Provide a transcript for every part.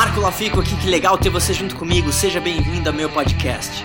Marco Lafico aqui, que legal ter você junto comigo. Seja bem-vindo ao meu podcast.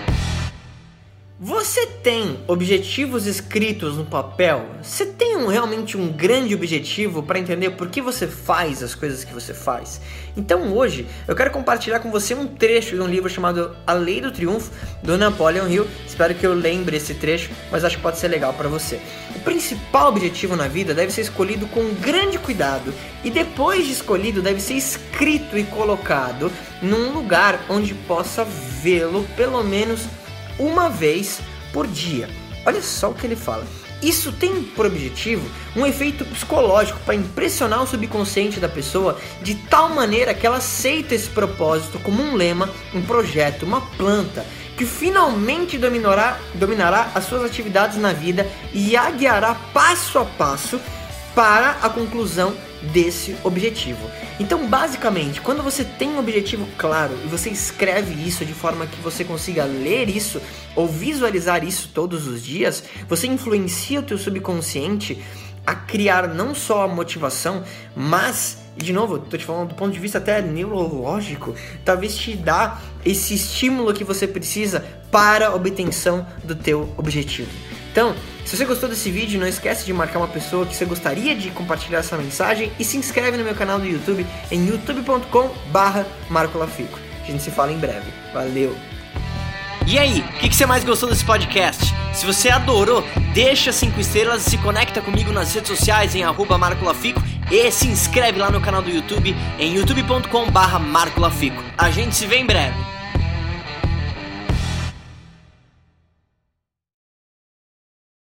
Você tem objetivos escritos no papel? Você tem um, realmente um grande objetivo para entender por que você faz as coisas que você faz? Então hoje eu quero compartilhar com você um trecho de um livro chamado A Lei do Triunfo do Napoleon Hill. Espero que eu lembre esse trecho, mas acho que pode ser legal para você. O principal objetivo na vida deve ser escolhido com grande cuidado e depois de escolhido deve ser escrito e colocado num lugar onde possa vê-lo pelo menos uma vez por dia. Olha só o que ele fala. Isso tem por objetivo um efeito psicológico para impressionar o subconsciente da pessoa de tal maneira que ela aceita esse propósito como um lema, um projeto, uma planta que finalmente dominará, dominará as suas atividades na vida e a guiará passo a passo para a conclusão desse objetivo. Então, basicamente, quando você tem um objetivo claro e você escreve isso de forma que você consiga ler isso ou visualizar isso todos os dias, você influencia o teu subconsciente a criar não só a motivação, mas e de novo, tô te falando do ponto de vista até neurológico, talvez te dá esse estímulo que você precisa para a obtenção do teu objetivo. Então, se você gostou desse vídeo, não esquece de marcar uma pessoa que você gostaria de compartilhar essa mensagem e se inscreve no meu canal do YouTube em youtube.com barra marcolafico. A gente se fala em breve. Valeu! E aí, o que, que, você mais gostou desse podcast? Se você adorou, deixa 5 estrelas e se conecta comigo nas redes sociais em arroba marcolafico e se inscreve lá no canal do YouTube em youtube.com barra marcolafico. A gente se vê em breve.